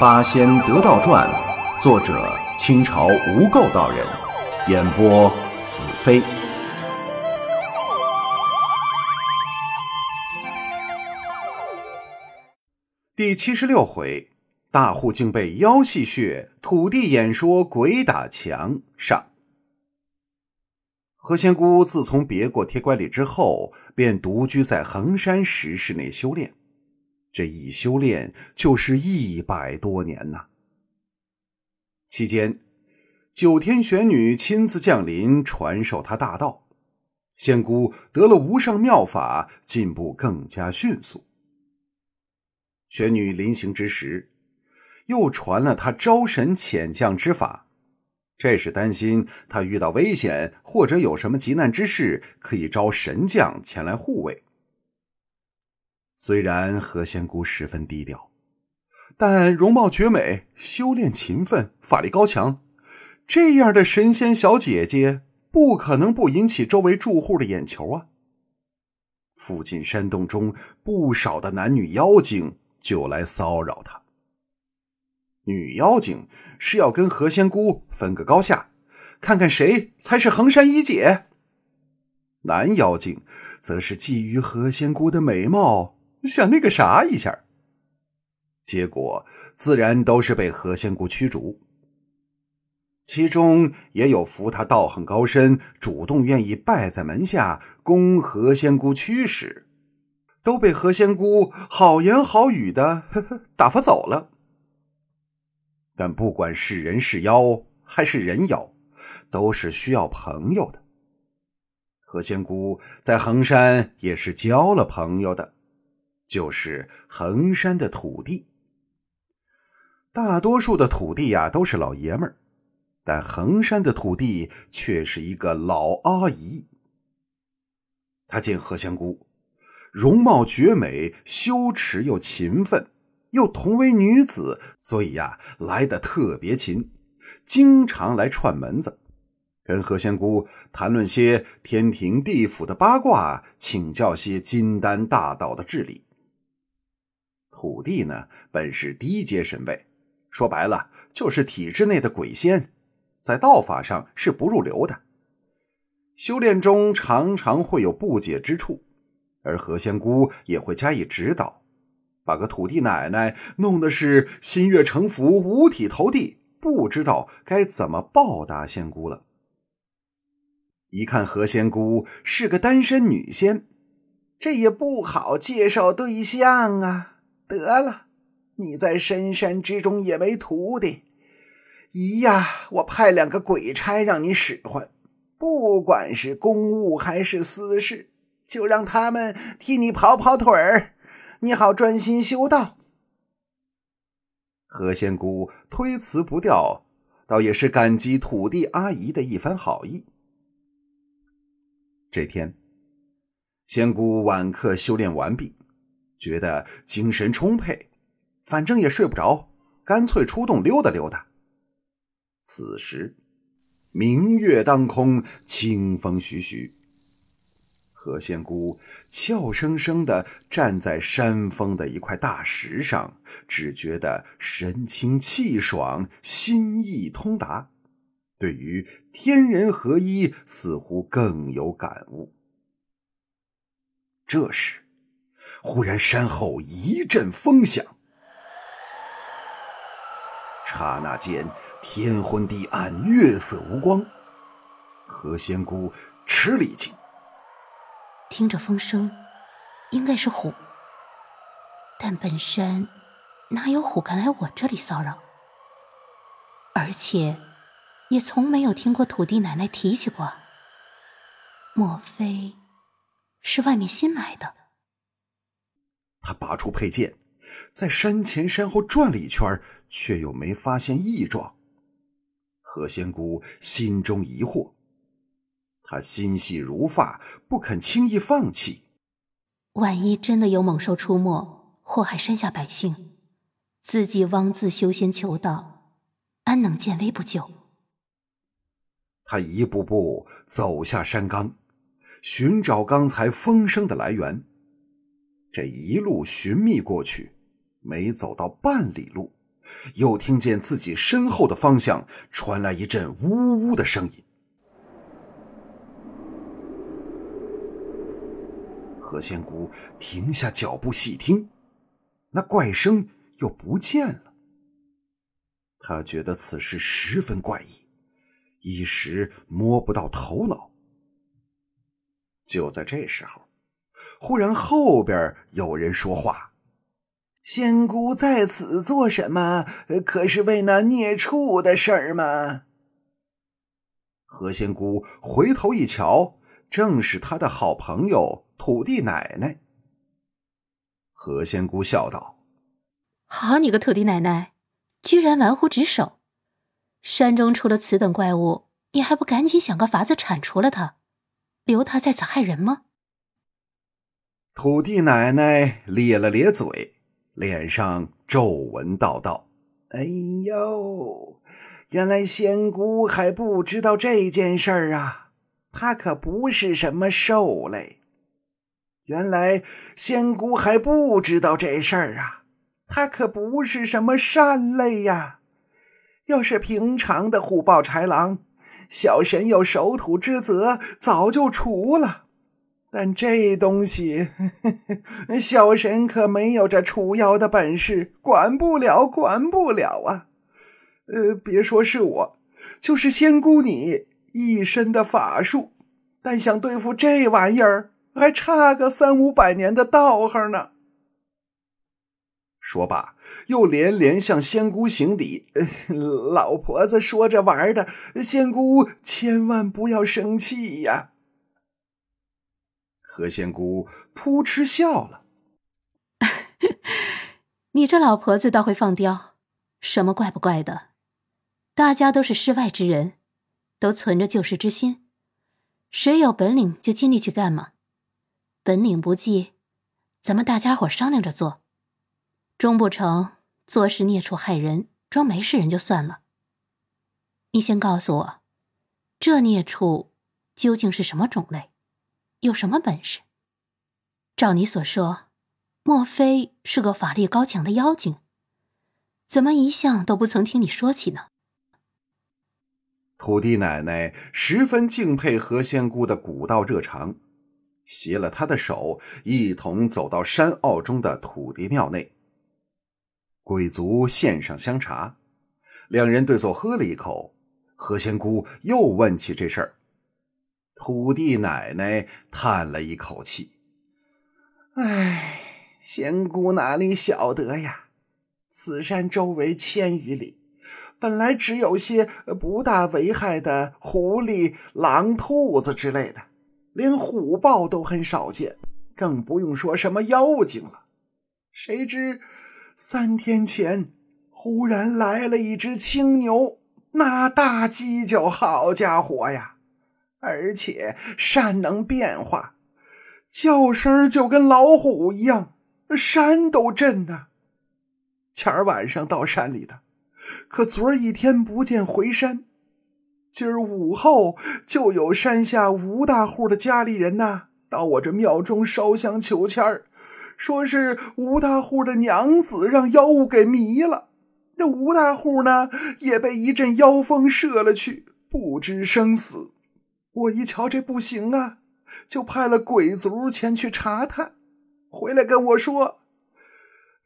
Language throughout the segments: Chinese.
《八仙得道传》，作者清朝无垢道人，演播子飞。第七十六回，大户竟被妖戏谑，土地演说鬼打墙。上。何仙姑自从别过铁拐李之后，便独居在衡山石室内修炼。这一修炼就是一百多年呐。期间，九天玄女亲自降临，传授她大道，仙姑得了无上妙法，进步更加迅速。玄女临行之时，又传了她招神遣将之法，这是担心她遇到危险或者有什么急难之事，可以招神将前来护卫。虽然何仙姑十分低调，但容貌绝美、修炼勤奋、法力高强，这样的神仙小姐姐不可能不引起周围住户的眼球啊！附近山洞中不少的男女妖精就来骚扰她。女妖精是要跟何仙姑分个高下，看看谁才是衡山一姐；男妖精则是觊觎何仙姑的美貌。想那个啥一下，结果自然都是被何仙姑驱逐。其中也有服他道行高深，主动愿意拜在门下供何仙姑驱使，都被何仙姑好言好语的 打发走了。但不管是人是妖还是人妖，都是需要朋友的。何仙姑在衡山也是交了朋友的。就是衡山的土地，大多数的土地呀都是老爷们儿，但衡山的土地却是一个老阿姨。他见何仙姑容貌绝美，羞耻又勤奋，又同为女子，所以呀来的特别勤，经常来串门子，跟何仙姑谈论些天庭地府的八卦，请教些金丹大道的治理。土地呢，本是低阶神位，说白了就是体制内的鬼仙，在道法上是不入流的。修炼中常常会有不解之处，而何仙姑也会加以指导，把个土地奶奶弄得是心悦诚服、五体投地，不知道该怎么报答仙姑了。一看何仙姑是个单身女仙，这也不好介绍对象啊。得了，你在深山之中也没徒弟，姨呀，我派两个鬼差让你使唤，不管是公务还是私事，就让他们替你跑跑腿儿，你好专心修道。何仙姑推辞不掉，倒也是感激土地阿姨的一番好意。这天，仙姑晚课修炼完毕。觉得精神充沛，反正也睡不着，干脆出洞溜达溜达。此时，明月当空，清风徐徐。何仙姑俏生生的站在山峰的一块大石上，只觉得神清气爽，心意通达，对于天人合一似乎更有感悟。这时。忽然，山后一阵风响，刹那间天昏地暗，月色无光。何仙姑吃了一惊，听着风声，应该是虎。但本山哪有虎敢来我这里骚扰？而且，也从没有听过土地奶奶提起过。莫非是外面新来的？他拔出佩剑，在山前山后转了一圈，却又没发现异状。何仙姑心中疑惑，她心细如发，不肯轻易放弃。万一真的有猛兽出没，祸害山下百姓，自己妄自修仙求道，安能见危不救？他一步步走下山岗，寻找刚才风声的来源。这一路寻觅过去，没走到半里路，又听见自己身后的方向传来一阵呜呜的声音。何仙姑停下脚步细听，那怪声又不见了。他觉得此事十分怪异，一时摸不到头脑。就在这时候，忽然后边有人说话：“仙姑在此做什么？可是为那孽畜的事儿吗？”何仙姑回头一瞧，正是他的好朋友。土地奶奶，何仙姑笑道：“好你个土地奶奶，居然玩忽职守！山中出了此等怪物，你还不赶紧想个法子铲除了它，留他在此害人吗？”土地奶奶咧了咧嘴，脸上皱纹道道：“哎呦，原来仙姑还不知道这件事儿啊！她可不是什么兽类。”原来仙姑还不知道这事儿啊！他可不是什么善类呀。要是平常的虎豹豺狼，小神有守土之责，早就除了。但这东西，小神可没有这除妖的本事，管不了，管不了啊！呃，别说是我，就是仙姑你一身的法术，但想对付这玩意儿。还差个三五百年的道行呢。说罢，又连连向仙姑行礼：“老婆子说着玩的，仙姑千万不要生气呀。”何仙姑扑哧笑了：“ 你这老婆子倒会放刁，什么怪不怪的？大家都是世外之人，都存着救世之心，谁有本领就尽力去干嘛。”本领不济，咱们大家伙商量着做，终不成做事孽畜害人，装没事人就算了。你先告诉我，这孽畜究竟是什么种类，有什么本事？照你所说，莫非是个法力高强的妖精？怎么一向都不曾听你说起呢？土地奶奶十分敬佩何仙姑的古道热肠。携了他的手，一同走到山坳中的土地庙内。鬼族献上香茶，两人对坐喝了一口。何仙姑又问起这事儿，土地奶奶叹了一口气：“唉，仙姑哪里晓得呀？此山周围千余里，本来只有些不大危害的狐狸、狼、兔子之类的。”连虎豹都很少见，更不用说什么妖精了。谁知三天前忽然来了一只青牛，那大犄角，好家伙呀！而且善能变化，叫声就跟老虎一样，山都震呐。前儿晚上到山里的，可昨儿一天不见回山。今儿午后就有山下吴大户的家里人呐，到我这庙中烧香求签儿，说是吴大户的娘子让妖物给迷了，那吴大户呢也被一阵妖风射了去，不知生死。我一瞧这不行啊，就派了鬼卒前去查探，回来跟我说，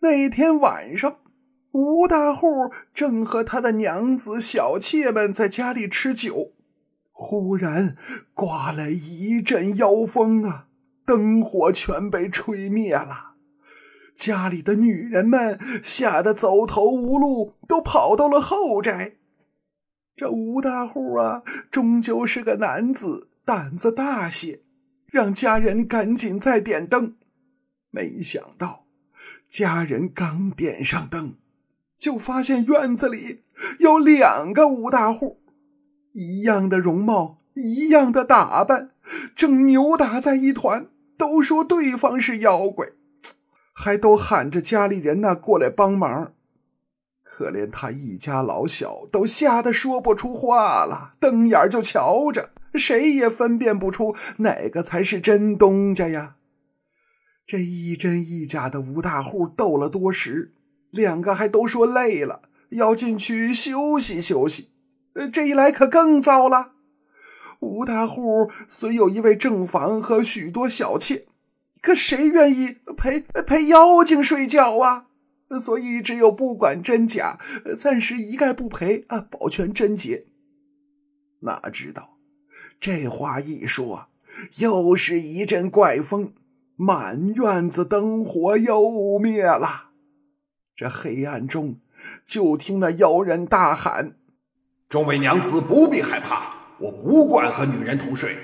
那天晚上。吴大户正和他的娘子、小妾们在家里吃酒，忽然刮来一阵妖风啊，灯火全被吹灭了。家里的女人们吓得走投无路，都跑到了后宅。这吴大户啊，终究是个男子，胆子大些，让家人赶紧再点灯。没想到，家人刚点上灯。就发现院子里有两个吴大户，一样的容貌，一样的打扮，正扭打在一团，都说对方是妖怪，还都喊着家里人呢过来帮忙。可怜他一家老小都吓得说不出话了，瞪眼就瞧着，谁也分辨不出哪个才是真东家呀。这一真一假的吴大户斗了多时。两个还都说累了，要进去休息休息。这一来可更糟了。吴大户虽有一位正房和许多小妾，可谁愿意陪陪妖精睡觉啊？所以只有不管真假，暂时一概不赔啊，保全贞洁。哪知道这话一说，又是一阵怪风，满院子灯火又灭了。这黑暗中，就听那妖人大喊：“众位娘子不必害怕，我不惯和女人同睡，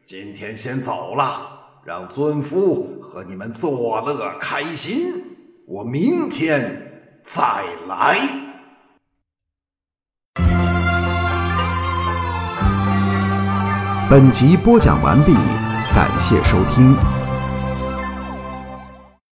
今天先走了，让尊夫和你们作乐开心。”我明天再来。本集播讲完毕，感谢收听。